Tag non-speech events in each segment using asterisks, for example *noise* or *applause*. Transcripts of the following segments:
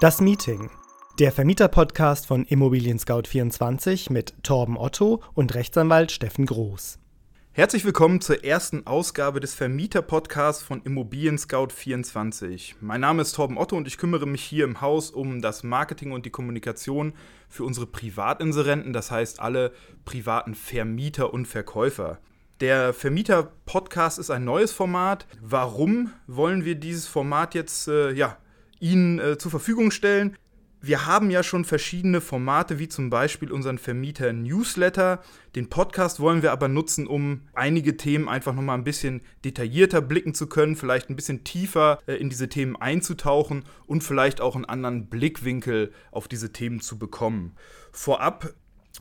Das Meeting. Der Vermieter-Podcast von Immobilien Scout 24 mit Torben Otto und Rechtsanwalt Steffen Groß. Herzlich willkommen zur ersten Ausgabe des Vermieter-Podcasts von Immobilien Scout 24. Mein Name ist Torben Otto und ich kümmere mich hier im Haus um das Marketing und die Kommunikation für unsere Privatinserenten, das heißt alle privaten Vermieter und Verkäufer. Der Vermieter-Podcast ist ein neues Format. Warum wollen wir dieses Format jetzt äh, ja, Ihnen äh, zur Verfügung stellen? wir haben ja schon verschiedene Formate, wie zum Beispiel unseren Vermieter Newsletter. Den Podcast wollen wir aber nutzen, um einige Themen einfach nochmal ein bisschen detaillierter blicken zu können, vielleicht ein bisschen tiefer äh, in diese Themen einzutauchen und vielleicht auch einen anderen Blickwinkel auf diese Themen zu bekommen. Vorab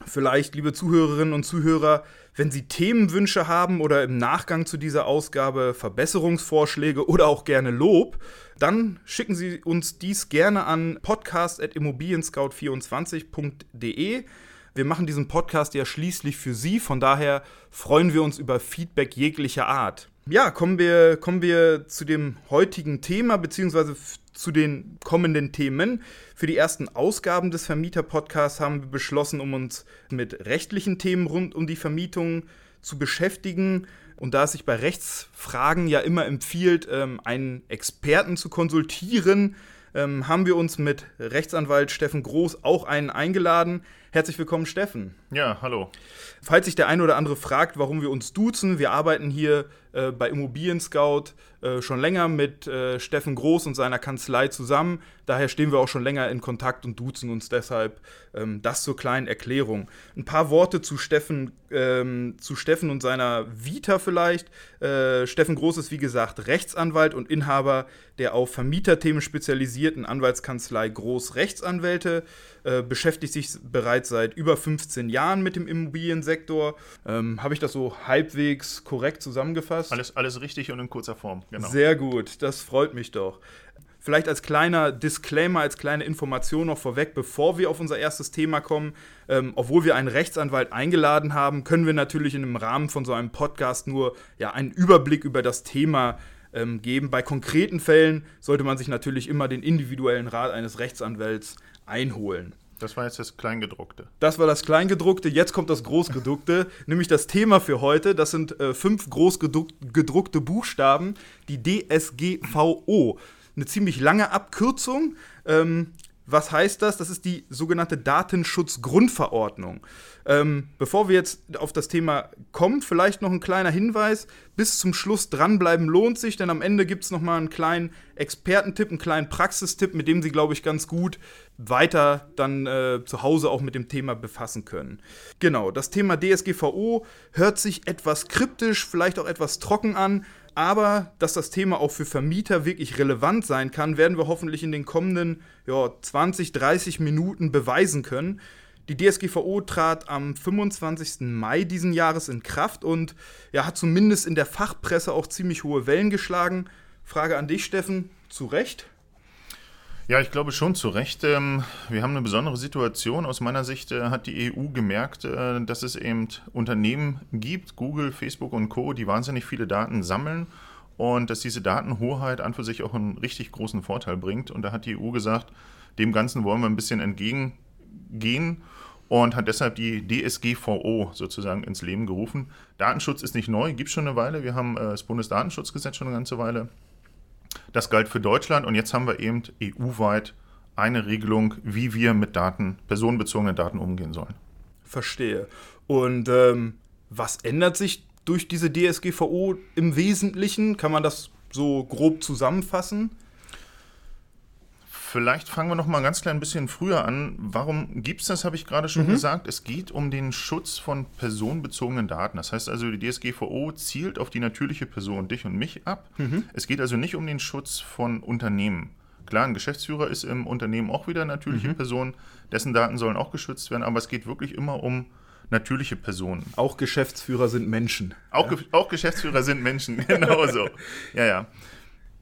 vielleicht, liebe Zuhörerinnen und Zuhörer, wenn Sie Themenwünsche haben oder im Nachgang zu dieser Ausgabe Verbesserungsvorschläge oder auch gerne Lob, dann schicken Sie uns dies gerne an podcast.immobilienscout24.de. Wir machen diesen Podcast ja schließlich für Sie, von daher freuen wir uns über Feedback jeglicher Art. Ja, kommen wir, kommen wir zu dem heutigen Thema, beziehungsweise zu den kommenden Themen. Für die ersten Ausgaben des Vermieter-Podcasts haben wir beschlossen, um uns mit rechtlichen Themen rund um die Vermietung zu beschäftigen. Und da es sich bei Rechtsfragen ja immer empfiehlt, ähm, einen Experten zu konsultieren, ähm, haben wir uns mit Rechtsanwalt Steffen Groß auch einen eingeladen. Herzlich willkommen, Steffen. Ja, hallo. Falls sich der eine oder andere fragt, warum wir uns duzen, wir arbeiten hier äh, bei Immobilien Scout äh, schon länger mit äh, Steffen Groß und seiner Kanzlei zusammen. Daher stehen wir auch schon länger in Kontakt und duzen uns deshalb. Ähm, das zur kleinen Erklärung. Ein paar Worte zu Steffen, ähm, zu Steffen und seiner Vita vielleicht. Äh, Steffen Groß ist wie gesagt Rechtsanwalt und Inhaber der auf Vermieterthemen spezialisierten Anwaltskanzlei Groß Rechtsanwälte. Äh, beschäftigt sich bereits seit über 15 Jahren mit dem Immobiliensektor. Ähm, Habe ich das so halbwegs korrekt zusammengefasst? Alles, alles richtig und in kurzer Form, genau. Sehr gut, das freut mich doch. Vielleicht als kleiner Disclaimer, als kleine Information noch vorweg, bevor wir auf unser erstes Thema kommen. Ähm, obwohl wir einen Rechtsanwalt eingeladen haben, können wir natürlich in dem Rahmen von so einem Podcast nur ja, einen Überblick über das Thema ähm, geben. Bei konkreten Fällen sollte man sich natürlich immer den individuellen Rat eines Rechtsanwalts einholen. Das war jetzt das Kleingedruckte. Das war das Kleingedruckte, jetzt kommt das Großgedruckte, *laughs* nämlich das Thema für heute. Das sind äh, fünf großgedruckte Buchstaben, die DSGVO. Eine ziemlich lange Abkürzung. Ähm, was heißt das? Das ist die sogenannte Datenschutzgrundverordnung. Ähm, bevor wir jetzt auf das Thema kommen, vielleicht noch ein kleiner Hinweis. Bis zum Schluss dranbleiben lohnt sich, denn am Ende gibt es nochmal einen kleinen Expertentipp, einen kleinen Praxistipp, mit dem Sie, glaube ich, ganz gut weiter dann äh, zu Hause auch mit dem Thema befassen können. Genau, das Thema DSGVO hört sich etwas kryptisch, vielleicht auch etwas trocken an. Aber dass das Thema auch für Vermieter wirklich relevant sein kann, werden wir hoffentlich in den kommenden ja, 20, 30 Minuten beweisen können. Die DSGVO trat am 25. Mai diesen Jahres in Kraft und ja, hat zumindest in der Fachpresse auch ziemlich hohe Wellen geschlagen. Frage an dich, Steffen, zu Recht? Ja, ich glaube schon zu Recht. Ähm, wir haben eine besondere Situation. Aus meiner Sicht äh, hat die EU gemerkt, äh, dass es eben Unternehmen gibt, Google, Facebook und Co., die wahnsinnig viele Daten sammeln und dass diese Datenhoheit an für sich auch einen richtig großen Vorteil bringt. Und da hat die EU gesagt, dem Ganzen wollen wir ein bisschen entgegengehen und hat deshalb die DSGVO sozusagen ins Leben gerufen. Datenschutz ist nicht neu, gibt es schon eine Weile. Wir haben äh, das Bundesdatenschutzgesetz schon eine ganze Weile. Das galt für Deutschland und jetzt haben wir eben EU-weit eine Regelung, wie wir mit Daten, personenbezogenen Daten umgehen sollen. Verstehe. Und ähm, was ändert sich durch diese DSGVO im Wesentlichen? Kann man das so grob zusammenfassen? Vielleicht fangen wir noch mal ein ganz klein bisschen früher an. Warum gibt es das, habe ich gerade schon mhm. gesagt. Es geht um den Schutz von personenbezogenen Daten. Das heißt also, die DSGVO zielt auf die natürliche Person, dich und mich ab. Mhm. Es geht also nicht um den Schutz von Unternehmen. Klar, ein Geschäftsführer ist im Unternehmen auch wieder eine natürliche mhm. Person, dessen Daten sollen auch geschützt werden, aber es geht wirklich immer um natürliche Personen. Auch Geschäftsführer sind Menschen. Auch, ja? auch Geschäftsführer sind Menschen, *laughs* genauso. ja, ja.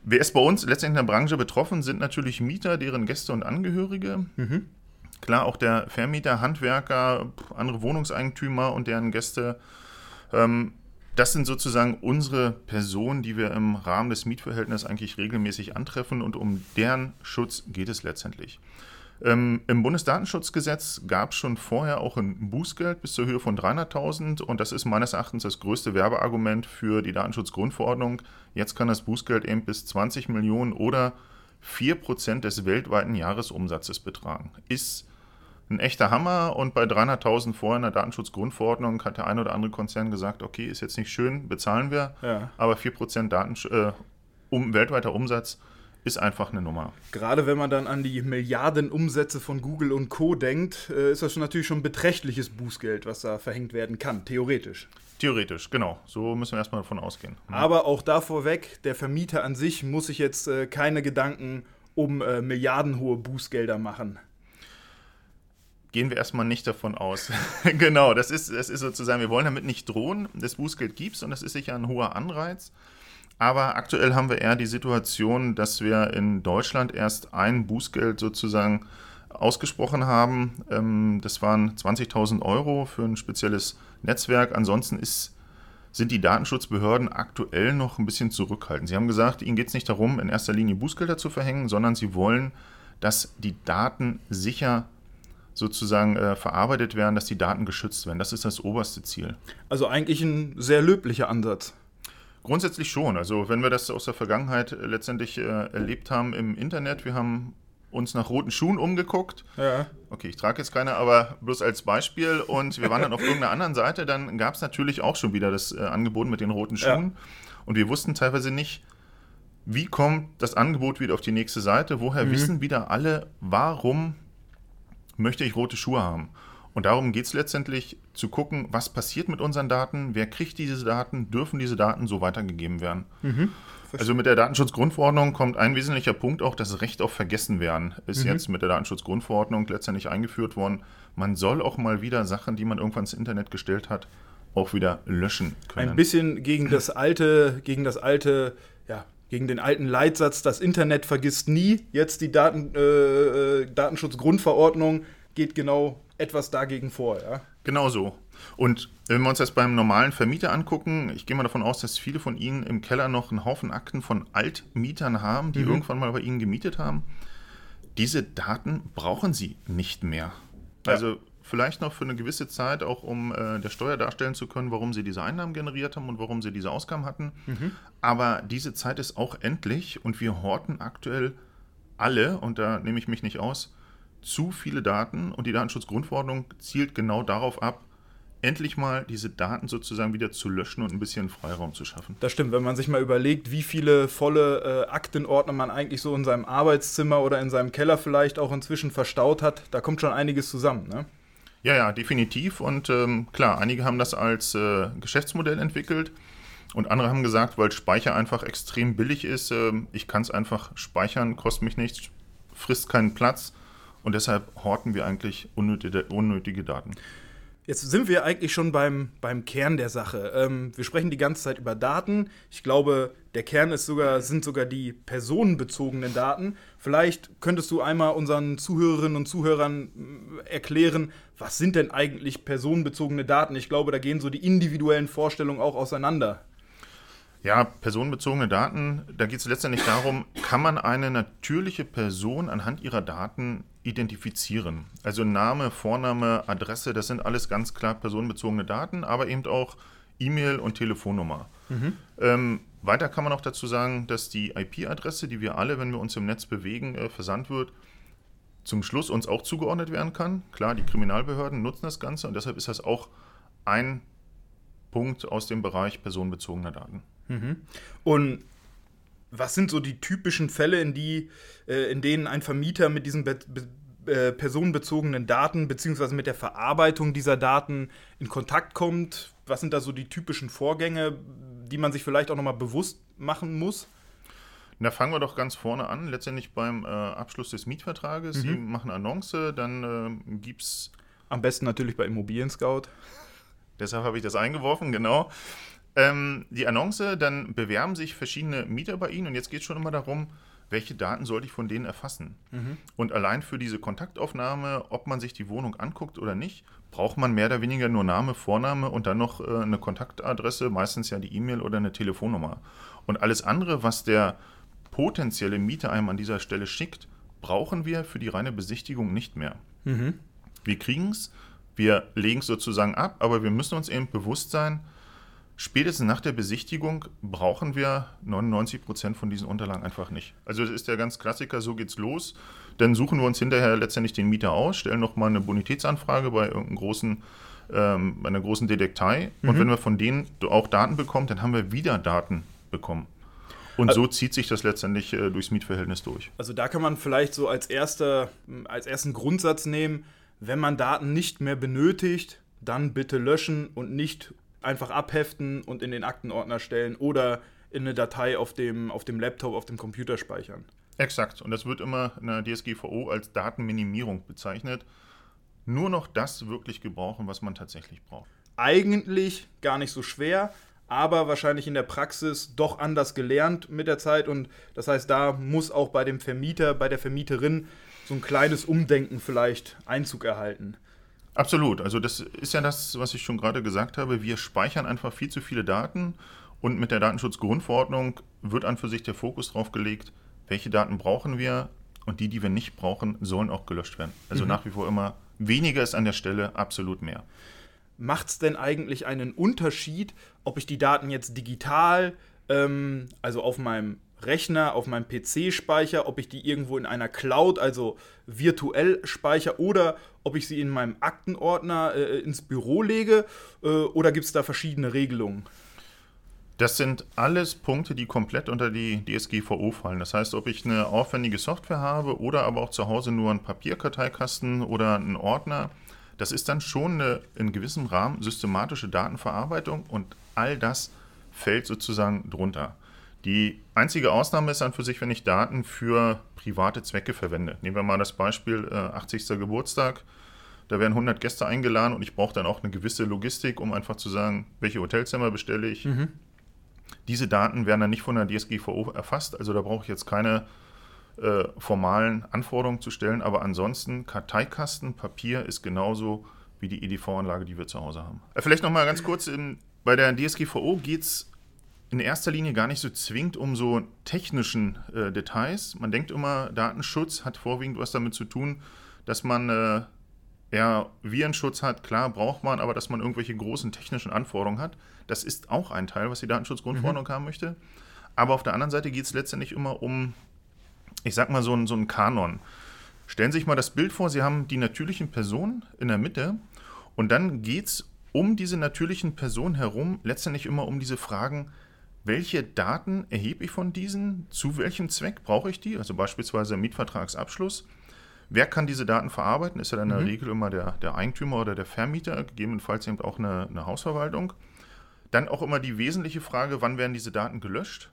Wer ist bei uns letztendlich in der Branche betroffen, sind natürlich Mieter, deren Gäste und Angehörige. Mhm. Klar, auch der Vermieter, Handwerker, andere Wohnungseigentümer und deren Gäste. Ähm, Das sind sozusagen unsere Personen, die wir im Rahmen des Mietverhältnisses eigentlich regelmäßig antreffen und um deren Schutz geht es letztendlich. Ähm, Im Bundesdatenschutzgesetz gab es schon vorher auch ein Bußgeld bis zur Höhe von 300.000 und das ist meines Erachtens das größte Werbeargument für die Datenschutzgrundverordnung. Jetzt kann das Bußgeld eben bis 20 Millionen oder 4% des weltweiten Jahresumsatzes betragen. Ist ein echter Hammer und bei 300.000 vorher in der Datenschutzgrundverordnung hat der ein oder andere Konzern gesagt, okay, ist jetzt nicht schön, bezahlen wir, Ja. aber 4% Datensch äh, um, weltweiter Umsatz ist einfach eine Nummer. Gerade wenn man dann an die Milliarden Umsätze von Google und Co. denkt, äh, ist das natürlich schon ein beträchtliches Bußgeld, was da verhängt werden kann, theoretisch. Theoretisch, genau. So müssen wir erstmal davon ausgehen. Aber auch da vorweg, der Vermieter an sich muss sich jetzt äh, keine Gedanken um äh, milliardenhohe Bußgelder machen. Gehen wir erstmal nicht davon aus. *laughs* genau, das ist, das ist sozusagen, wir wollen damit nicht drohen. Das Bußgeld gibt es und das ist sicher ein hoher Anreiz. Aber aktuell haben wir eher die Situation, dass wir in Deutschland erst ein Bußgeld sozusagen ausgesprochen haben. Ähm, das waren 20.000 Euro für ein spezielles Netzwerk. Ansonsten ist, sind die Datenschutzbehörden aktuell noch ein bisschen zurückhaltend. Sie haben gesagt, ihnen geht es nicht darum, in erster Linie Bußgelder zu verhängen, sondern sie wollen, dass die Daten sicher sozusagen äh, verarbeitet werden, dass die Daten geschützt werden. Das ist das oberste Ziel. Also eigentlich ein sehr löblicher Ansatz. Grundsätzlich schon. Also wenn wir das aus der Vergangenheit äh, letztendlich äh, erlebt haben im Internet, wir haben uns nach roten Schuhen umgeguckt. Ja. Okay, ich trage jetzt keine, aber bloß als Beispiel. Und wir waren dann auf irgendeiner anderen Seite. Dann gab es natürlich auch schon wieder das äh, Angebot mit den roten Schuhen. Und wir wussten teilweise nicht, wie kommt das Angebot wieder auf die nächste Seite. Woher wissen wieder alle, warum möchte ich rote Schuhe haben? Und darum geht es letztendlich zu gucken, was passiert mit unseren Daten, wer kriegt diese Daten, dürfen diese Daten so weitergegeben werden. Also mit der Datenschutzgrundverordnung kommt ein wesentlicher Punkt auch, das Recht auf Vergessenwerden ist jetzt mit der Datenschutzgrundverordnung letztendlich eingeführt worden. Man soll auch mal wieder Sachen, die man irgendwann ins Internet gestellt hat, auch wieder löschen können. Ein bisschen gegen das alte, gegen das alte, ja, gegen den alten Leitsatz, das Internet vergisst nie. Jetzt die Daten, äh, äh, Datenschutzgrundverordnung geht genau etwas dagegen vor, ja. Genau so. Und wenn wir uns das beim normalen Vermieter angucken, ich gehe mal davon aus, dass viele von Ihnen im Keller noch einen Haufen Akten von Altmietern haben, die irgendwann mal bei Ihnen gemietet haben. Diese Daten brauchen Sie nicht mehr. Ja. Also vielleicht noch für eine gewisse Zeit, auch um äh, der Steuer darstellen zu können, warum Sie diese Einnahmen generiert haben und warum Sie diese Ausgaben hatten. Aber diese Zeit ist auch endlich und wir horten aktuell alle, und da nehme ich mich nicht aus, zu viele Daten und die Datenschutzgrundverordnung zielt genau darauf ab, endlich mal diese Daten sozusagen wieder zu löschen und ein bisschen Freiraum zu schaffen. Das stimmt, wenn man sich mal überlegt, wie viele volle äh, Aktenordner man eigentlich so in seinem Arbeitszimmer oder in seinem Keller vielleicht auch inzwischen verstaut hat, da kommt schon einiges zusammen, ne? Ja, ja, definitiv. Und ähm, klar, einige haben das als äh, Geschäftsmodell entwickelt und andere haben gesagt, weil Speicher einfach extrem billig ist, ähm, ich kann es einfach speichern, kostet mich nichts, frisst keinen Platz und deshalb horten wir eigentlich unnötige, unnötige Daten. Jetzt sind wir eigentlich schon beim, beim Kern der Sache. Ähm, wir sprechen die ganze Zeit über Daten. Ich glaube, der Kern ist sogar, sind sogar die personenbezogenen Daten. Vielleicht könntest du einmal unseren Zuhörerinnen und Zuhörern mm, erklären, was sind denn eigentlich personenbezogene Daten? Ich glaube, da gehen so die individuellen Vorstellungen auch auseinander. Ja, personenbezogene Daten, da geht es letztendlich darum, kann man eine natürliche Person anhand ihrer Daten identifizieren? Also Name, Vorname, Adresse, das sind alles ganz klar personenbezogene Daten, aber eben auch E-Mail und Telefonnummer. Ähm, weiter kann man auch dazu sagen, dass die IP-Adresse, die wir alle, wenn wir uns im Netz bewegen, äh, versandt wird, zum Schluss uns auch zugeordnet werden kann. Klar, die Kriminalbehörden nutzen das Ganze und deshalb ist das auch ein Punkt aus dem Bereich personenbezogener Daten. Und was sind so die typischen Fälle, in, die, äh, in denen ein Vermieter mit diesen be be äh, personenbezogenen Daten beziehungsweise mit der Verarbeitung dieser Daten in Kontakt kommt? Was sind da so die typischen Vorgänge, die man sich vielleicht auch nochmal bewusst machen muss? Da fangen wir doch ganz vorne an, letztendlich beim äh, Abschluss des Mietvertrages. Sie machen Annonce, dann äh, gibt es, Am besten natürlich bei Immobilien Scout. deshalb habe ich das eingeworfen, genau, ähm, die Annonce, dann bewerben sich verschiedene Mieter bei Ihnen und jetzt geht es schon immer darum, welche Daten sollte ich von denen erfassen? Mhm. Und allein für diese Kontaktaufnahme, ob man sich die Wohnung anguckt oder nicht, braucht man mehr oder weniger nur Name, Vorname und dann noch äh, eine Kontaktadresse, meistens ja die E-Mail oder eine Telefonnummer. Und alles andere, was der potenzielle Mieter einem an dieser Stelle schickt, brauchen wir für die reine Besichtigung nicht mehr. Mhm. Wir kriegen es, wir legen es sozusagen ab, aber wir müssen uns eben bewusst sein, spätestens nach der Besichtigung brauchen wir 99 Prozent von diesen Unterlagen einfach nicht. Also das ist der ganz Klassiker, so geht's los. Dann suchen wir uns hinterher letztendlich den Mieter aus, stellen nochmal eine Bonitätsanfrage bei irgendeinem großen ähm, bei einer großen Detektei. Mhm. Und wenn wir von denen auch Daten bekommen, dann haben wir wieder Daten bekommen. Und also, so zieht sich das letztendlich äh, durchs Mietverhältnis durch. Also da kann man vielleicht so als, erster, als ersten Grundsatz nehmen, wenn man Daten nicht mehr benötigt, dann bitte löschen und nicht einfach abheften und in den Aktenordner stellen oder in eine Datei auf dem, auf dem Laptop, auf dem Computer speichern. Exakt. Und das wird immer in der DSGVO als Datenminimierung bezeichnet. Nur noch das wirklich gebrauchen, was man tatsächlich braucht. Eigentlich gar nicht so schwer, aber wahrscheinlich in der Praxis doch anders gelernt mit der Zeit. Und das heißt, da muss auch bei dem Vermieter, bei der Vermieterin so ein kleines Umdenken vielleicht Einzug erhalten. Absolut. Also das ist ja das, was ich schon gerade gesagt habe. Wir speichern einfach viel zu viele Daten und mit der Datenschutzgrundverordnung wird an für sich der Fokus drauf gelegt, welche Daten brauchen wir und die, die wir nicht brauchen, sollen auch gelöscht werden. Also mhm. nach wie vor immer weniger ist an der Stelle absolut mehr macht es denn eigentlich einen Unterschied, ob ich die Daten jetzt digital, ähm, also auf meinem Rechner, auf meinem PC speichere, ob ich die irgendwo in einer Cloud, also virtuell speichere oder ob ich sie in meinem Aktenordner äh, ins Büro lege äh, oder gibt es da verschiedene Regelungen? Das sind alles Punkte, die komplett unter die DSGVO fallen. Das heißt, ob ich eine aufwendige Software habe oder aber auch zu Hause nur einen Papierkarteikasten oder einen Ordner, das ist dann schon eine in gewissem Rahmen systematische Datenverarbeitung und all das fällt sozusagen drunter. Die einzige Ausnahme ist dann für sich, wenn ich Daten für private Zwecke verwende. Nehmen wir mal das Beispiel äh, 80. Geburtstag. Da werden 100 Gäste eingeladen und ich brauche dann auch eine gewisse Logistik, um einfach zu sagen, welche Hotelzimmer bestelle ich. Mhm. Diese Daten werden dann nicht von der DSGVO erfasst, also da brauche ich jetzt keine äh, formalen Anforderungen zu stellen. Aber ansonsten, Karteikasten, Papier ist genauso wie die EDV-Anlage, die wir zu Hause haben. Äh, vielleicht nochmal ganz kurz, in, bei der DSGVO geht es in erster Linie gar nicht so zwingend um so technischen äh, Details. Man denkt immer, Datenschutz hat vorwiegend was damit zu tun, dass man äh, eher Virenschutz hat. Klar, braucht man, aber dass man irgendwelche großen technischen Anforderungen hat. Das ist auch ein Teil, was die Datenschutzgrundverordnung mhm. haben möchte. Aber auf der anderen Seite geht es letztendlich immer um ich sag mal, so ein, so ein Kanon. Stellen Sie sich mal das Bild vor, Sie haben die natürlichen Personen in der Mitte und dann geht es um diese natürlichen Personen herum letztendlich immer um diese Fragen, welche Daten erhebe ich von diesen, zu welchem Zweck brauche ich die, also beispielsweise Mietvertragsabschluss. Wer kann diese Daten verarbeiten? Ist ja dann in der mhm. Regel immer der, der Eigentümer oder der Vermieter, gegebenenfalls eben auch eine, eine Hausverwaltung. Dann auch immer die wesentliche Frage, wann werden diese Daten gelöscht?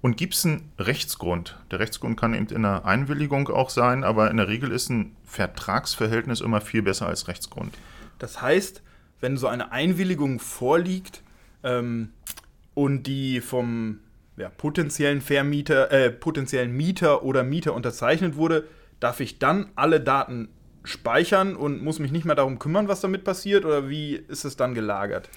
Und gibt es einen Rechtsgrund? Der Rechtsgrund kann eben in einer Einwilligung auch sein, aber in der Regel ist ein Vertragsverhältnis immer viel besser als Rechtsgrund. Das heißt, wenn so eine Einwilligung vorliegt ähm, und die vom ja, potenziellen Vermieter, äh, potenziellen Mieter oder Mieter unterzeichnet wurde, darf ich dann alle Daten speichern und muss mich nicht mehr darum kümmern, was damit passiert? Oder wie ist es dann gelagert?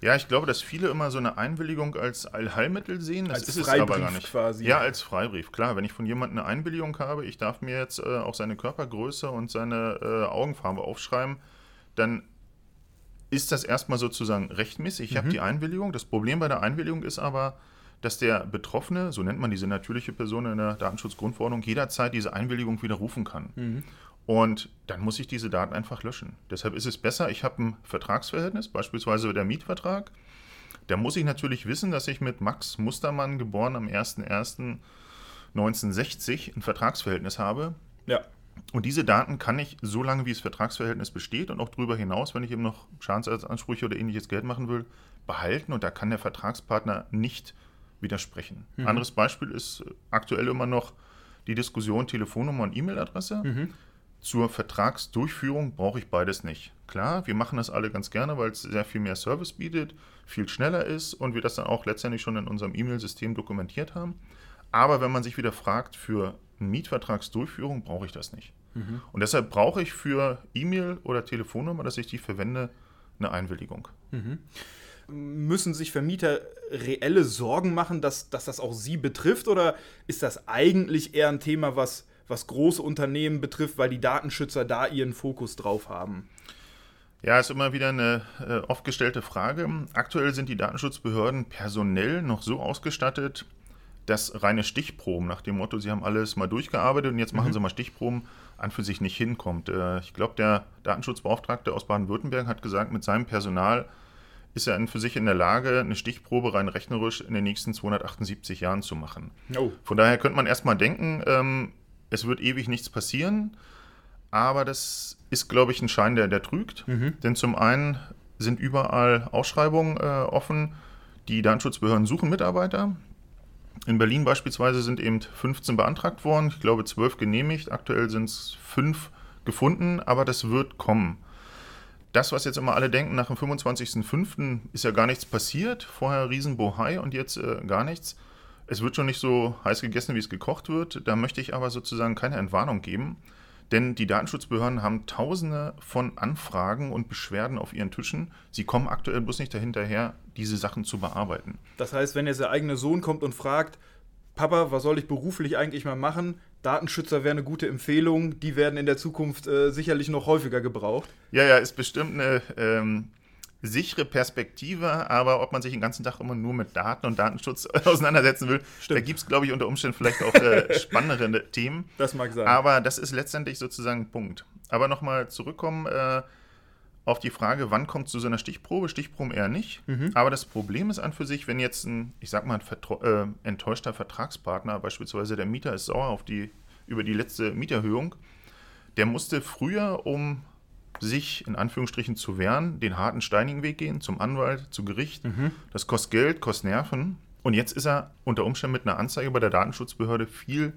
Ja, ich glaube, dass viele immer so eine Einwilligung als Allheilmittel sehen. Das als ist Freibrief es aber gar nicht. Quasi. Ja, als Freibrief. Klar, wenn ich von jemandem eine Einwilligung habe, ich darf mir jetzt äh, auch seine Körpergröße und seine äh, Augenfarbe aufschreiben, dann ist das erstmal sozusagen rechtmäßig. Ich mhm. habe die Einwilligung. Das Problem bei der Einwilligung ist aber, dass der Betroffene, so nennt man diese natürliche Person in der Datenschutzgrundverordnung, jederzeit diese Einwilligung widerrufen kann. Mhm. Und dann muss ich diese Daten einfach löschen. Deshalb ist es besser, ich habe ein Vertragsverhältnis, beispielsweise der Mietvertrag. Da muss ich natürlich wissen, dass ich mit Max Mustermann, geboren am 01.01.1960, ein Vertragsverhältnis habe. Ja. Und diese Daten kann ich, so lange wie das Vertragsverhältnis besteht und auch darüber hinaus, wenn ich eben noch Schadensersatzansprüche oder ähnliches Geld machen will, behalten. Und da kann der Vertragspartner nicht widersprechen. Mhm. Anderes Beispiel ist aktuell immer noch die Diskussion Telefonnummer und E-Mail-Adresse. Mhm. Zur Vertragsdurchführung brauche ich beides nicht. Klar, wir machen das alle ganz gerne, weil es sehr viel mehr Service bietet, viel schneller ist und wir das dann auch letztendlich schon in unserem E-Mail-System dokumentiert haben. Aber wenn man sich wieder fragt, für Mietvertragsdurchführung brauche ich das nicht. Und deshalb brauche ich für E-Mail oder Telefonnummer, dass ich die verwende, eine Einwilligung. Müssen sich Vermieter reelle Sorgen machen, dass, dass das auch sie betrifft? Oder ist das eigentlich eher ein Thema, was, was große Unternehmen betrifft, weil die Datenschützer da ihren Fokus drauf haben? Ja, ist immer wieder eine äh, oft gestellte Frage. Aktuell sind die Datenschutzbehörden personell noch so ausgestattet, dass reine Stichproben nach dem Motto, sie haben alles mal durchgearbeitet und jetzt machen sie mal Stichproben, an für sich nicht hinkommt. Äh, ich glaube, der Datenschutzbeauftragte aus Baden-Württemberg hat gesagt, mit seinem Personal ist er an für sich in der Lage, eine Stichprobe rein rechnerisch in den nächsten 278 Jahren zu machen. Oh. Von daher könnte man erstmal denken, ähm, es wird ewig nichts passieren, aber das ist, glaube ich, ein Schein, der, der trügt. Denn zum einen sind überall Ausschreibungen äh, offen, die Datenschutzbehörden suchen Mitarbeiter. In Berlin beispielsweise sind eben 15 beantragt worden, ich glaube 12 genehmigt, aktuell sind es 5 gefunden, aber das wird kommen. Das, was jetzt immer alle denken, nach dem 25.05. ist ja gar nichts passiert, vorher Riesenbohai und jetzt äh, gar nichts. Es wird schon nicht so heiß gegessen, wie es gekocht wird. Da möchte ich aber sozusagen keine Entwarnung geben, denn die Datenschutzbehörden haben tausende von Anfragen und Beschwerden auf ihren Tischen. Sie kommen aktuell bloß nicht dahinterher, diese Sachen zu bearbeiten. Das heißt, wenn jetzt der eigene Sohn kommt und fragt, Papa, was soll ich beruflich eigentlich mal machen? Datenschützer wäre eine gute Empfehlung. Die werden in der Zukunft äh, sicherlich noch häufiger gebraucht. Ja, ja, ist bestimmt eine ähm, sichere Perspektive, aber ob man sich den ganzen Tag immer nur mit Daten und Datenschutz *laughs* auseinandersetzen will, Stimmt. da gibt es, glaube ich, unter Umständen vielleicht auch äh, *laughs* spannendere Themen. Das mag sein. Aber das ist letztendlich sozusagen ein Punkt. Aber nochmal zurückkommen äh, auf die Frage, wann kommt zu so einer Stichprobe? Stichproben eher nicht. Aber das Problem ist an für sich, wenn jetzt ein, ich sag mal, ein vertro- äh, enttäuschter Vertragspartner, beispielsweise der Mieter ist sauer auf die, über die letzte Mieterhöhung, der musste früher, um sich in Anführungsstrichen zu wehren, den harten, steinigen Weg gehen, zum Anwalt, zu Gericht. Das kostet Geld, kostet Nerven. Und jetzt ist er unter Umständen mit einer Anzeige bei der Datenschutzbehörde viel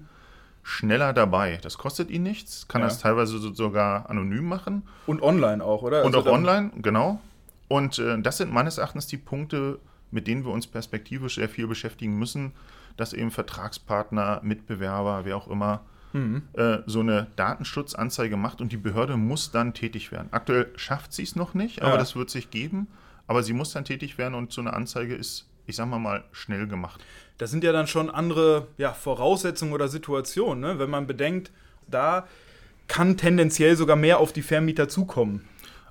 schneller dabei. Das kostet ihn nichts, kann Ja. das teilweise so, sogar anonym machen Und online auch, oder? und Also auch online, genau. Und äh, das sind meines Erachtens die Punkte, mit denen wir uns perspektivisch sehr viel beschäftigen müssen, dass eben Vertragspartner, Mitbewerber, wer auch immer, Mhm. äh, so eine Datenschutzanzeige macht und die Behörde muss dann tätig werden. Aktuell schafft sie es noch nicht, aber Ja. das wird sich geben. Aber sie muss dann tätig werden und so eine Anzeige ist, ich sag mal mal, schnell gemacht. Das sind ja dann schon andere ja, Voraussetzungen oder Situationen, ne? wenn man bedenkt, da kann tendenziell sogar mehr auf die Vermieter zukommen.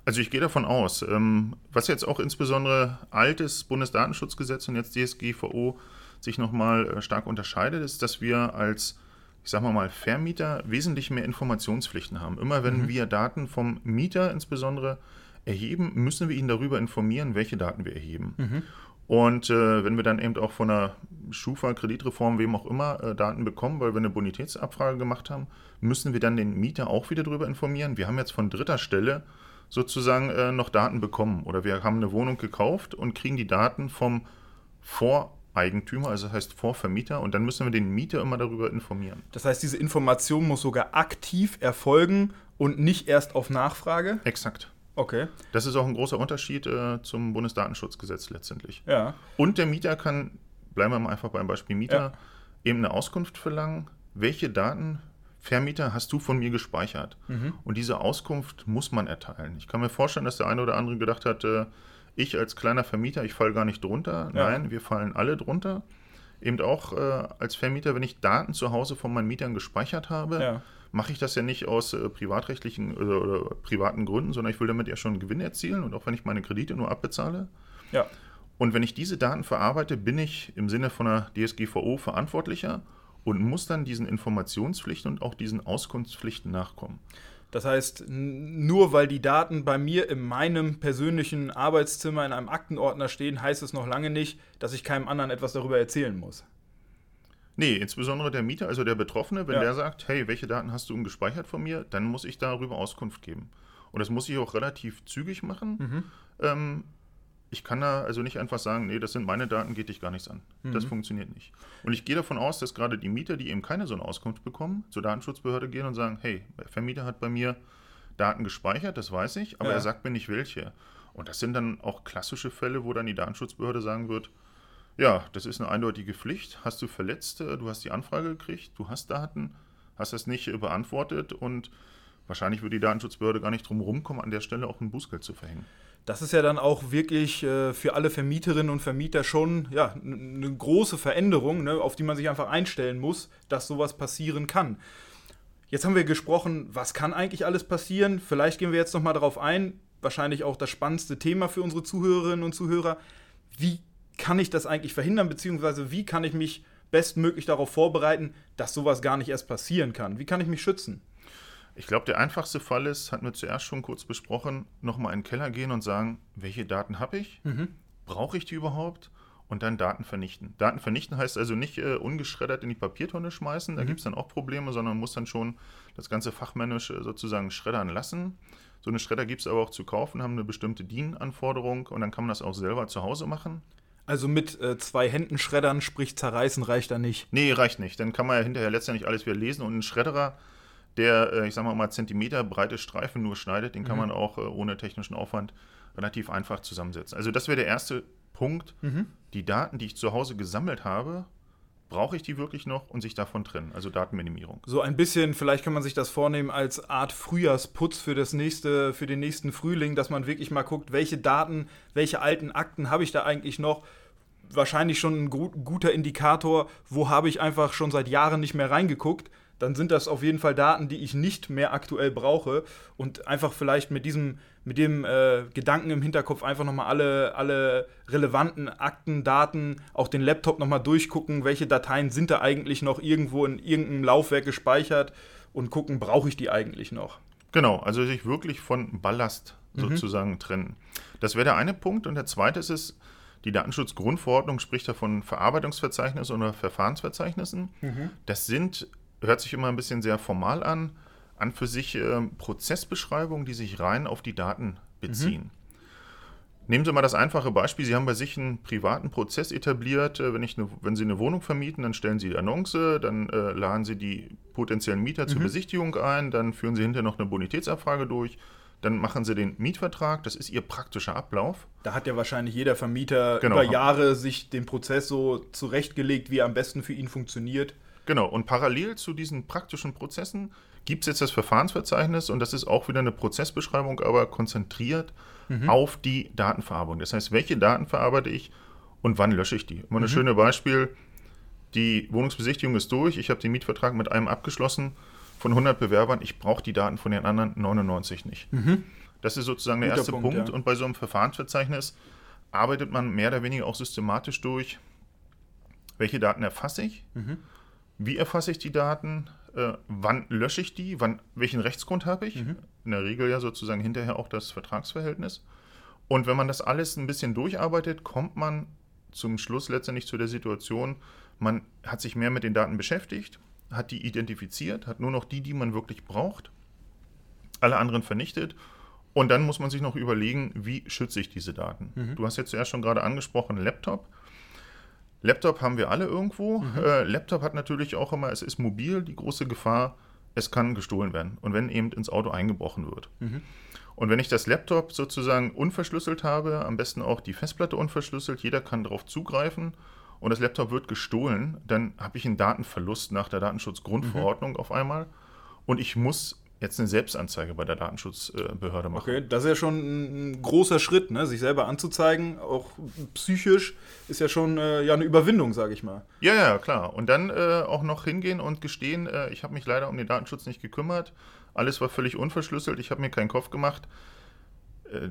Also ich gehe davon aus, ähm, was jetzt auch insbesondere altes Bundesdatenschutzgesetz und jetzt DSGVO sich nochmal äh, stark unterscheidet, ist, dass wir als, ich sag mal mal, Vermieter wesentlich mehr Informationspflichten haben. Immer wenn wir Daten vom Mieter insbesondere erheben, müssen wir ihn darüber informieren, welche Daten wir erheben. Und äh, wenn wir dann eben auch von einer Schufa, Kreditreform, wem auch immer, äh, Daten bekommen, weil wir eine Bonitätsabfrage gemacht haben, müssen wir dann den Mieter auch wieder darüber informieren. Wir haben jetzt von dritter Stelle sozusagen äh, noch Daten bekommen oder wir haben eine Wohnung gekauft und kriegen die Daten vom Voreigentümer, also das heißt Vorvermieter, und dann müssen wir den Mieter immer darüber informieren. Das heißt, diese Information muss sogar aktiv erfolgen und nicht erst auf Nachfrage. Exakt. Okay. Das ist auch ein großer Unterschied äh, zum Bundesdatenschutzgesetz letztendlich. Ja. Und der Mieter kann, bleiben wir mal einfach beim Beispiel Mieter, Ja. eben eine Auskunft verlangen, welche Daten, Vermieter, hast du von mir gespeichert? Mhm. Und diese Auskunft muss man erteilen. Ich kann mir vorstellen, dass der eine oder andere gedacht hat, äh, ich als kleiner Vermieter, ich falle gar nicht drunter. Ja. Nein, wir fallen alle drunter. Eben auch äh, als Vermieter, wenn ich Daten zu Hause von meinen Mietern gespeichert habe, Ja. mache ich das ja nicht aus äh, privatrechtlichen oder, oder privaten Gründen, sondern ich will damit ja schon Gewinn erzielen und auch wenn ich meine Kredite nur abbezahle. Ja. Und wenn ich diese Daten verarbeite, bin ich im Sinne von einer DSGVO verantwortlicher und muss dann diesen Informationspflichten und auch diesen Auskunftspflichten nachkommen. Das heißt, nur weil die Daten bei mir in meinem persönlichen Arbeitszimmer in einem Aktenordner stehen, heißt es noch lange nicht, dass ich keinem anderen etwas darüber erzählen muss. Nee, insbesondere der Mieter, also der Betroffene, wenn Ja. der sagt, hey, welche Daten hast du gespeichert von mir, dann muss ich darüber Auskunft geben. Und das muss ich auch relativ zügig machen. Ähm, ich kann da also nicht einfach sagen, nee, das sind meine Daten, geht dich gar nichts an. Das funktioniert nicht. Und ich gehe davon aus, dass gerade die Mieter, die eben keine so eine Auskunft bekommen, zur Datenschutzbehörde gehen und sagen, hey, der Vermieter hat bei mir Daten gespeichert, das weiß ich, aber Ja. er sagt mir nicht welche. Und das sind dann auch klassische Fälle, wo dann die Datenschutzbehörde sagen wird, Ja, das ist eine eindeutige Pflicht. Hast du verletzt, du hast die Anfrage gekriegt, du hast Daten, hast das nicht beantwortet und wahrscheinlich würde die Datenschutzbehörde gar nicht drum rumkommen, an der Stelle auch ein Bußgeld zu verhängen. Das ist ja dann auch wirklich äh, für alle Vermieterinnen und Vermieter schon ja, eine große Veränderung, ne, auf die man sich einfach einstellen muss, dass sowas passieren kann. Jetzt haben wir gesprochen, was kann eigentlich alles passieren? Vielleicht gehen wir jetzt nochmal darauf ein, wahrscheinlich auch das spannendste Thema für unsere Zuhörerinnen und Zuhörer. Wie kann ich das eigentlich verhindern, beziehungsweise wie kann ich mich bestmöglich darauf vorbereiten, dass sowas gar nicht erst passieren kann? Wie kann ich mich schützen? Ich glaube, der einfachste Fall ist, hatten wir zuerst schon kurz besprochen, nochmal in den Keller gehen und sagen, welche Daten habe ich? Mhm. Brauche ich die überhaupt? Und dann Daten vernichten. Daten vernichten heißt also nicht äh, ungeschreddert in die Papiertonne schmeißen, da mhm. gibt es dann auch Probleme, sondern man muss dann schon das Ganze fachmännisch äh, sozusagen schreddern lassen. So eine Schredder gibt es aber auch zu kaufen, haben eine bestimmte DIN-Anforderung und dann kann man das auch selber zu Hause machen. Also mit äh, zwei Händen schreddern, sprich zerreißen, reicht da nicht? Nee, reicht nicht. Dann kann man ja hinterher letztendlich alles wieder lesen und ein Schredderer der, äh, ich sag mal, mal Zentimeter breite Streifen nur schneidet, den kann mhm. man auch äh, ohne technischen Aufwand relativ einfach zusammensetzen. Also das wäre der erste Punkt. Mhm. Die Daten, die ich zu Hause gesammelt habe, brauche ich die wirklich noch und sich davon trennen, also Datenminimierung. So ein bisschen, vielleicht kann man sich das vornehmen als Art Frühjahrsputz für das nächste, für den nächsten Frühling, dass man wirklich mal guckt, welche Daten, welche alten Akten habe ich da eigentlich noch. Wahrscheinlich schon ein guter Indikator, wo habe ich einfach schon seit Jahren nicht mehr reingeguckt dann sind das auf jeden Fall Daten, die ich nicht mehr aktuell brauche und einfach vielleicht mit diesem, mit dem äh, Gedanken im Hinterkopf einfach nochmal alle, alle relevanten Akten, Daten, auch den Laptop nochmal durchgucken, welche Dateien sind da eigentlich noch irgendwo in irgendeinem Laufwerk gespeichert und gucken, brauche ich die eigentlich noch. Genau, also sich wirklich von Ballast mhm. sozusagen trennen. Das wäre der eine Punkt und der zweite ist es, die Datenschutzgrundverordnung spricht da von Verarbeitungsverzeichnissen oder Verfahrensverzeichnissen. Mhm. Das sind hört sich immer ein bisschen sehr formal an, an für sich äh, Prozessbeschreibungen, die sich rein auf die Daten beziehen. Mhm. Nehmen Sie mal das einfache Beispiel, Sie haben bei sich einen privaten Prozess etabliert. Äh, wenn, eine, wenn Sie eine Wohnung vermieten, dann stellen Sie die Annonce, dann äh, laden Sie die potenziellen Mieter mhm. zur Besichtigung ein, dann führen Sie hinterher noch eine Bonitätsabfrage durch, dann machen Sie den Mietvertrag, das ist Ihr praktischer Ablauf. Da hat ja wahrscheinlich jeder Vermieter genau. über Jahre sich den Prozess so zurechtgelegt, wie er am besten für ihn funktioniert. Genau, und parallel zu diesen praktischen Prozessen gibt es jetzt das Verfahrensverzeichnis und das ist auch wieder eine Prozessbeschreibung, aber konzentriert mhm. auf die Datenverarbeitung. Das heißt, welche Daten verarbeite ich und wann lösche ich die? Immer ein mhm. schönes Beispiel, die Wohnungsbesichtigung ist durch, ich habe den Mietvertrag mit einem abgeschlossen von 100 Bewerbern, ich brauche die Daten von den anderen 99 nicht. Mhm. Das ist sozusagen der Guter erste Punkt, Punkt. Ja. und bei so einem Verfahrensverzeichnis arbeitet man mehr oder weniger auch systematisch durch, welche Daten erfasse ich, mhm wie erfasse ich die Daten, äh, wann lösche ich die, wann, welchen Rechtsgrund habe ich, mhm. in der Regel ja sozusagen hinterher auch das Vertragsverhältnis. Und wenn man das alles ein bisschen durcharbeitet, kommt man zum Schluss letztendlich zu der Situation, man hat sich mehr mit den Daten beschäftigt, hat die identifiziert, hat nur noch die, die man wirklich braucht, alle anderen vernichtet. Und dann muss man sich noch überlegen, wie schütze ich diese Daten. Mhm. Du hast jetzt zuerst schon gerade angesprochen, Laptop. Laptop haben wir alle irgendwo. Mhm. Äh, Laptop hat natürlich auch immer, es ist mobil, die große Gefahr, es kann gestohlen werden. Und wenn eben ins Auto eingebrochen wird. Mhm. Und wenn ich das Laptop sozusagen unverschlüsselt habe, am besten auch die Festplatte unverschlüsselt, jeder kann darauf zugreifen und das Laptop wird gestohlen, dann habe ich einen Datenverlust nach der Datenschutzgrundverordnung mhm. auf einmal. Und ich muss jetzt eine Selbstanzeige bei der Datenschutzbehörde machen. Okay, das ist ja schon ein großer Schritt, ne? sich selber anzuzeigen, auch psychisch, ist ja schon äh, ja, eine Überwindung, sage ich mal. Ja, ja, klar. Und dann äh, auch noch hingehen und gestehen, äh, ich habe mich leider um den Datenschutz nicht gekümmert, alles war völlig unverschlüsselt, ich habe mir keinen Kopf gemacht. Äh,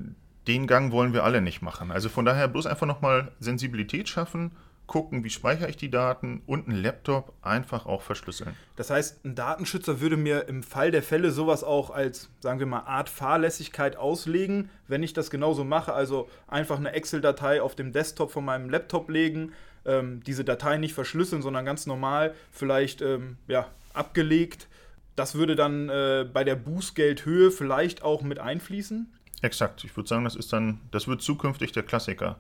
den Gang wollen wir alle nicht machen. Also von daher bloß einfach nochmal Sensibilität schaffen gucken, wie speichere ich die Daten und ein Laptop einfach auch verschlüsseln. Das heißt, ein Datenschützer würde mir im Fall der Fälle sowas auch als, sagen wir mal, Art Fahrlässigkeit auslegen, wenn ich das genauso mache. Also einfach eine Excel-Datei auf dem Desktop von meinem Laptop legen, ähm, diese Datei nicht verschlüsseln, sondern ganz normal vielleicht ähm, ja, abgelegt. Das würde dann äh, bei der Bußgeldhöhe vielleicht auch mit einfließen? Exakt. Ich würde sagen, das ist dann, das wird zukünftig der Klassiker.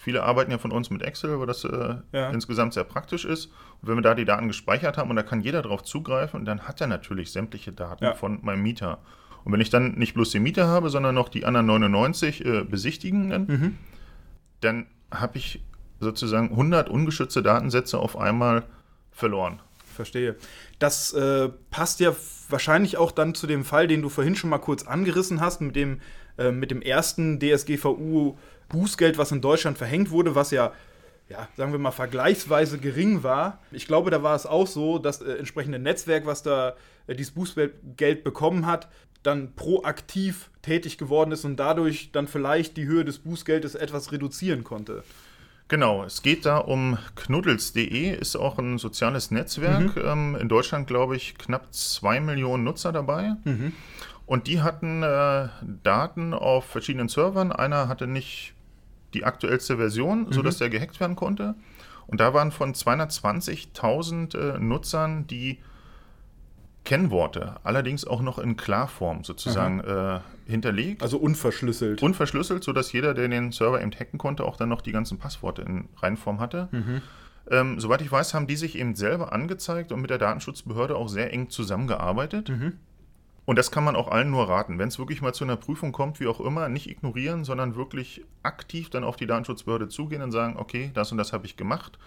Viele arbeiten ja von uns mit Excel, weil das äh, ja. insgesamt sehr praktisch ist. Und wenn wir da die Daten gespeichert haben und da kann jeder drauf zugreifen, dann hat er natürlich sämtliche Daten ja. von meinem Mieter. Und wenn ich dann nicht bloß den Mieter habe, sondern noch die anderen 99 äh, Besichtigenden, mhm. dann habe ich sozusagen 100 ungeschützte Datensätze auf einmal verloren. Verstehe. Das äh, passt ja wahrscheinlich auch dann zu dem Fall, den du vorhin schon mal kurz angerissen hast, mit dem, äh, mit dem ersten DSGVO-Bußgeld, was in Deutschland verhängt wurde, was ja, ja, sagen wir mal, vergleichsweise gering war. Ich glaube, da war es auch so, dass äh, entsprechende Netzwerk, was da äh, dieses Bußgeld bekommen hat, dann proaktiv tätig geworden ist und dadurch dann vielleicht die Höhe des Bußgeldes etwas reduzieren konnte. Genau, es geht da um knuddels.de, ist auch ein soziales Netzwerk. Mhm. Ähm, in Deutschland, glaube ich, knapp zwei Millionen Nutzer dabei. Mhm. Und die hatten äh, Daten auf verschiedenen Servern. Einer hatte nicht die aktuellste Version, mhm. sodass der gehackt werden konnte. Und da waren von 220.000 äh, Nutzern die Kennworte, allerdings auch noch in Klarform sozusagen äh, hinterlegt. Also unverschlüsselt. Unverschlüsselt, sodass jeder, der den Server eben hacken konnte, auch dann noch die ganzen Passworte in Reihenform hatte. Mhm. Ähm, soweit ich weiß, haben die sich eben selber angezeigt und mit der Datenschutzbehörde auch sehr eng zusammengearbeitet. Mhm. Und das kann man auch allen nur raten. Wenn es wirklich mal zu einer Prüfung kommt, wie auch immer, nicht ignorieren, sondern wirklich aktiv dann auf die Datenschutzbehörde zugehen und sagen, okay, das und das habe ich gemacht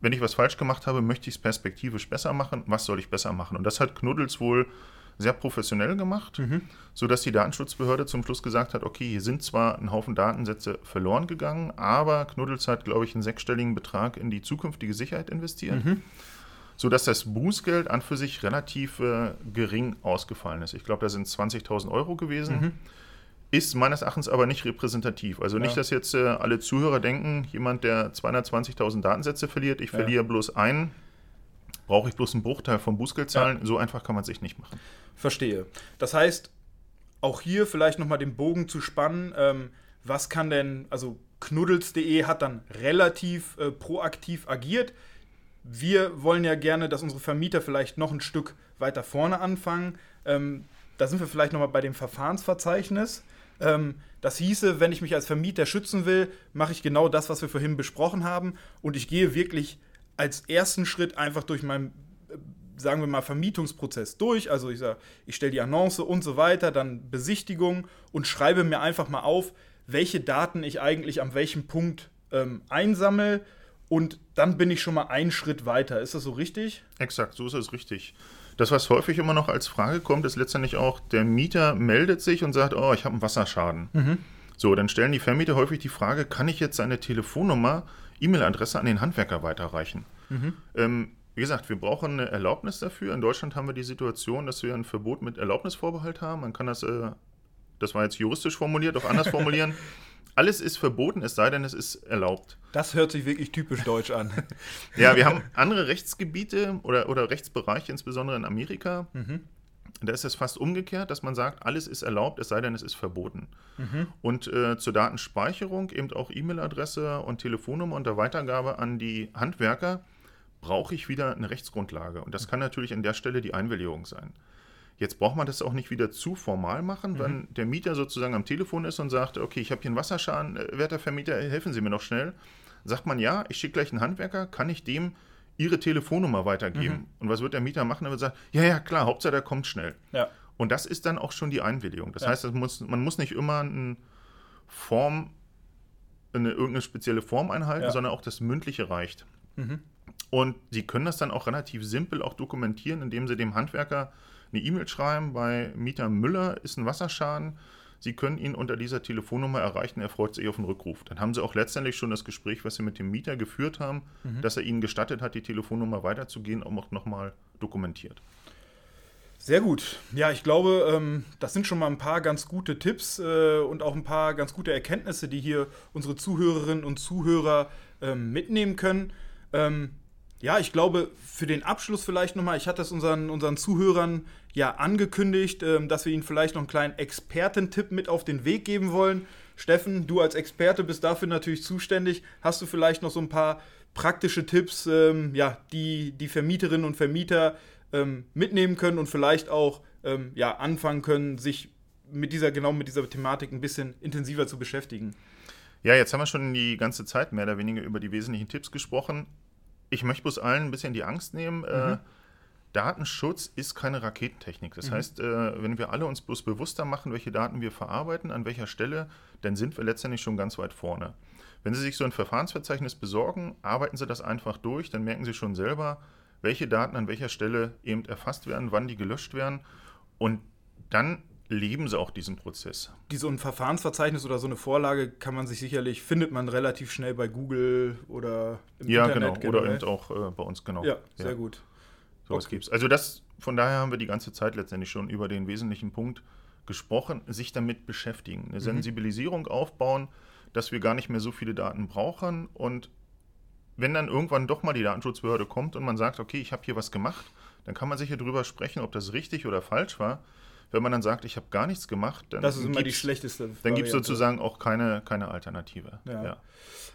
wenn ich was falsch gemacht habe, möchte ich es perspektivisch besser machen. Was soll ich besser machen? Und das hat Knuddels wohl sehr professionell gemacht, mhm. sodass die Datenschutzbehörde zum Schluss gesagt hat, okay, hier sind zwar ein Haufen Datensätze verloren gegangen, aber Knuddels hat, glaube ich, einen sechsstelligen Betrag in die zukünftige Sicherheit investiert, mhm. Sodass das Bußgeld an für sich relativ äh, gering ausgefallen ist. Ich glaube, da sind 20.000 Euro gewesen. Mhm. Ist meines Erachtens aber nicht repräsentativ. Also nicht, ja. dass jetzt äh, alle Zuhörer denken, jemand, der 220.000 Datensätze verliert, ich ja. verliere bloß einen, brauche ich bloß einen Bruchteil vom Bußgeld zahlen. Ja. So einfach kann man sich nicht machen. Verstehe. Das heißt, auch hier vielleicht nochmal den Bogen zu spannen, ähm, was kann denn, also knuddels.de hat dann relativ äh, proaktiv agiert. Wir wollen ja gerne, dass unsere Vermieter vielleicht noch ein Stück weiter vorne anfangen. Ähm, da sind wir vielleicht nochmal bei dem Verfahrensverzeichnis. Ähm, das hieße, wenn ich mich als Vermieter schützen will, mache ich genau das, was wir vorhin besprochen haben. Und ich gehe wirklich als ersten Schritt einfach durch meinen, äh, sagen wir mal, Vermietungsprozess durch. Also ich sage, ich stelle die Annonce und so weiter, dann Besichtigung und schreibe mir einfach mal auf, welche Daten ich eigentlich an welchem Punkt ähm, einsammle. Und dann bin ich schon mal einen Schritt weiter. Ist das so richtig? Exakt, so ist es richtig. Das, was häufig immer noch als Frage kommt, ist letztendlich auch, der Mieter meldet sich und sagt, oh, ich habe einen Wasserschaden. Mhm. So, dann stellen die Vermieter häufig die Frage, kann ich jetzt seine Telefonnummer, E-Mail-Adresse an den Handwerker weiterreichen? Mhm. Ähm, wie gesagt, wir brauchen eine Erlaubnis dafür. In Deutschland haben wir die Situation, dass wir ein Verbot mit Erlaubnisvorbehalt haben. Man kann das, äh, das war jetzt juristisch formuliert, auch anders formulieren. *laughs* Alles ist verboten, es sei denn, es ist erlaubt. Das hört sich wirklich typisch deutsch an. *laughs* ja, wir haben andere Rechtsgebiete oder, oder Rechtsbereiche, insbesondere in Amerika. Mhm. Da ist es fast umgekehrt, dass man sagt, alles ist erlaubt, es sei denn, es ist verboten. Mhm. Und äh, zur Datenspeicherung, eben auch E-Mail-Adresse und Telefonnummer und der Weitergabe an die Handwerker, brauche ich wieder eine Rechtsgrundlage. Und das kann natürlich an der Stelle die Einwilligung sein. Jetzt braucht man das auch nicht wieder zu formal machen, mhm. wenn der Mieter sozusagen am Telefon ist und sagt, okay, ich habe hier einen Wasserschaden, werter Vermieter, helfen Sie mir noch schnell. Sagt man, ja, ich schicke gleich einen Handwerker, kann ich dem Ihre Telefonnummer weitergeben? Mhm. Und was wird der Mieter machen? Er wird sagen, ja, ja, klar, Hauptsache der kommt schnell. Ja. Und das ist dann auch schon die Einwilligung. Das ja. heißt, das muss, man muss nicht immer eine Form, eine, irgendeine spezielle Form einhalten, ja. sondern auch das Mündliche reicht. Mhm. Und Sie können das dann auch relativ simpel auch dokumentieren, indem Sie dem Handwerker eine E-Mail schreiben, bei Mieter Müller ist ein Wasserschaden. Sie können ihn unter dieser Telefonnummer erreichen, er freut sich auf einen Rückruf. Dann haben Sie auch letztendlich schon das Gespräch, was Sie mit dem Mieter geführt haben, mhm. dass er Ihnen gestattet hat, die Telefonnummer weiterzugehen, auch nochmal dokumentiert. Sehr gut. Ja, ich glaube, ähm, das sind schon mal ein paar ganz gute Tipps äh, und auch ein paar ganz gute Erkenntnisse, die hier unsere Zuhörerinnen und Zuhörer ähm, mitnehmen können. Ähm, ja, ich glaube, für den Abschluss vielleicht nochmal, ich hatte es unseren, unseren Zuhörern ja angekündigt, ähm, dass wir ihnen vielleicht noch einen kleinen Expertentipp mit auf den Weg geben wollen. Steffen, du als Experte bist dafür natürlich zuständig. Hast du vielleicht noch so ein paar praktische Tipps, ähm, ja, die die Vermieterinnen und Vermieter ähm, mitnehmen können und vielleicht auch ähm, ja, anfangen können, sich mit dieser, genau mit dieser Thematik ein bisschen intensiver zu beschäftigen? Ja, jetzt haben wir schon die ganze Zeit mehr oder weniger über die wesentlichen Tipps gesprochen ich möchte bloß allen ein bisschen die Angst nehmen. Äh, mhm. Äh, Datenschutz ist keine Raketentechnik. Das mhm. heißt, äh, wenn wir alle uns bloß bewusster machen, welche Daten wir verarbeiten, an welcher Stelle, dann sind wir letztendlich schon ganz weit vorne. Wenn Sie sich so ein Verfahrensverzeichnis besorgen, arbeiten Sie das einfach durch, dann merken Sie schon selber, welche Daten an welcher Stelle eben erfasst werden, wann die gelöscht werden und dann leben sie auch diesen Prozess. Die, so ein Verfahrensverzeichnis oder so eine Vorlage kann man sich sicherlich, findet man relativ schnell bei Google oder im ja, Internet. Ja, genau. Oder eben auch äh, bei uns, genau. Ja, sehr ja. gut. So okay. gibt's. Also das, von daher haben wir die ganze Zeit letztendlich schon über den wesentlichen Punkt gesprochen, sich damit beschäftigen, eine mhm. Sensibilisierung aufbauen, dass wir gar nicht mehr so viele Daten brauchen und wenn dann irgendwann doch mal die Datenschutzbehörde kommt und man sagt, okay, ich habe hier was gemacht, dann kann man sicher darüber sprechen, ob das richtig oder falsch war. Wenn man dann sagt, ich habe gar nichts gemacht, dann das ist immer die schlechteste. Dann gibt es sozusagen auch keine, keine Alternative. Ja. ja.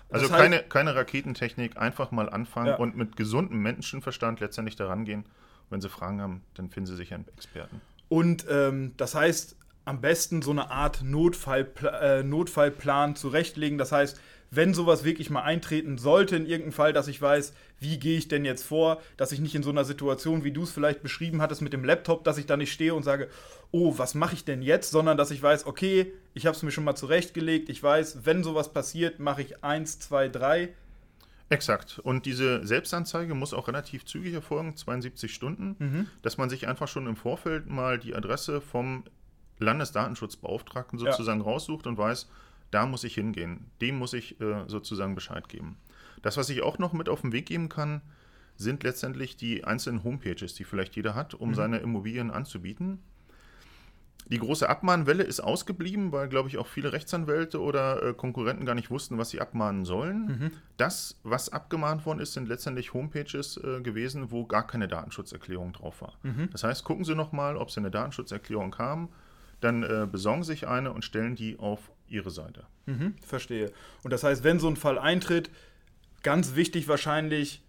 Also das heißt, keine, keine Raketentechnik, einfach mal anfangen ja. und mit gesundem Menschenverstand letztendlich daran gehen. Wenn Sie Fragen haben, dann finden Sie sich einen Experten. Und ähm, das heißt, am besten so eine Art Notfallpla äh, Notfallplan zurechtlegen. Das heißt, wenn sowas wirklich mal eintreten sollte in irgendeinem Fall, dass ich weiß, wie gehe ich denn jetzt vor, dass ich nicht in so einer Situation, wie du es vielleicht beschrieben hattest mit dem Laptop, dass ich da nicht stehe und sage, oh, was mache ich denn jetzt, sondern dass ich weiß, okay, ich habe es mir schon mal zurechtgelegt, ich weiß, wenn sowas passiert, mache ich eins, zwei, drei. Exakt. Und diese Selbstanzeige muss auch relativ zügig erfolgen, 72 Stunden, mhm. dass man sich einfach schon im Vorfeld mal die Adresse vom Landesdatenschutzbeauftragten sozusagen ja. raussucht und weiß, da muss ich hingehen. Dem muss ich äh, sozusagen Bescheid geben. Das, was ich auch noch mit auf den Weg geben kann, sind letztendlich die einzelnen Homepages, die vielleicht jeder hat, um mhm. seine Immobilien anzubieten. Die große Abmahnwelle ist ausgeblieben, weil, glaube ich, auch viele Rechtsanwälte oder äh, Konkurrenten gar nicht wussten, was sie abmahnen sollen. Mhm. Das, was abgemahnt worden ist, sind letztendlich Homepages äh, gewesen, wo gar keine Datenschutzerklärung drauf war. Mhm. Das heißt, gucken Sie nochmal, ob Sie eine Datenschutzerklärung haben, dann äh, besorgen Sie sich eine und stellen die auf ihre Seite. Mhm, verstehe. Und das heißt, wenn so ein Fall eintritt, ganz wichtig wahrscheinlich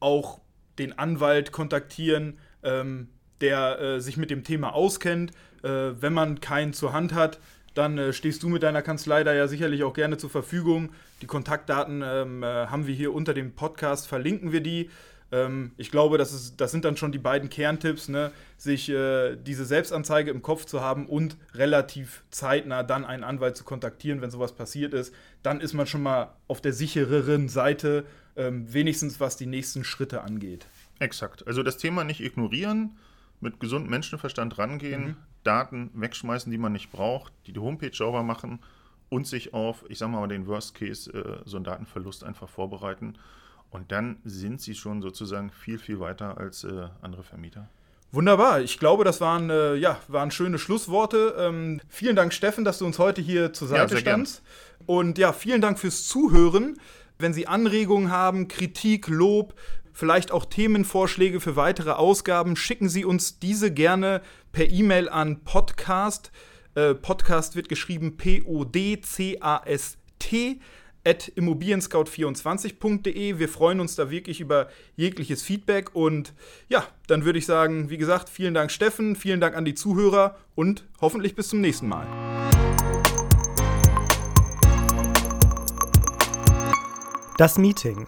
auch den Anwalt kontaktieren, ähm, der äh, sich mit dem Thema auskennt. Äh, wenn man keinen zur Hand hat, dann äh, stehst du mit deiner Kanzlei da ja sicherlich auch gerne zur Verfügung. Die Kontaktdaten ähm, äh, haben wir hier unter dem Podcast, verlinken wir die. Ähm, ich glaube, das, ist, das sind dann schon die beiden Kerntipps, ne? sich äh, diese Selbstanzeige im Kopf zu haben und relativ zeitnah dann einen Anwalt zu kontaktieren, wenn sowas passiert ist. Dann ist man schon mal auf der sichereren Seite, ähm, wenigstens was die nächsten Schritte angeht. Exakt. Also das Thema nicht ignorieren, mit gesundem Menschenverstand rangehen, mhm. Daten wegschmeißen, die man nicht braucht, die die Homepage sauber machen und sich auf, ich sag mal, den Worst Case, äh, so einen Datenverlust einfach vorbereiten. Und dann sind sie schon sozusagen viel, viel weiter als äh, andere Vermieter. Wunderbar. Ich glaube, das waren, äh, ja, waren schöne Schlussworte. Ähm, vielen Dank, Steffen, dass du uns heute hier zur Seite ja, standst. Gern. Und ja, vielen Dank fürs Zuhören. Wenn Sie Anregungen haben, Kritik, Lob, vielleicht auch Themenvorschläge für weitere Ausgaben, schicken Sie uns diese gerne per E-Mail an Podcast. Äh, Podcast wird geschrieben P-O-D-C-A-S-T at immobilienscout24.de. Wir freuen uns da wirklich über jegliches Feedback und ja, dann würde ich sagen, wie gesagt, vielen Dank Steffen, vielen Dank an die Zuhörer und hoffentlich bis zum nächsten Mal. Das Meeting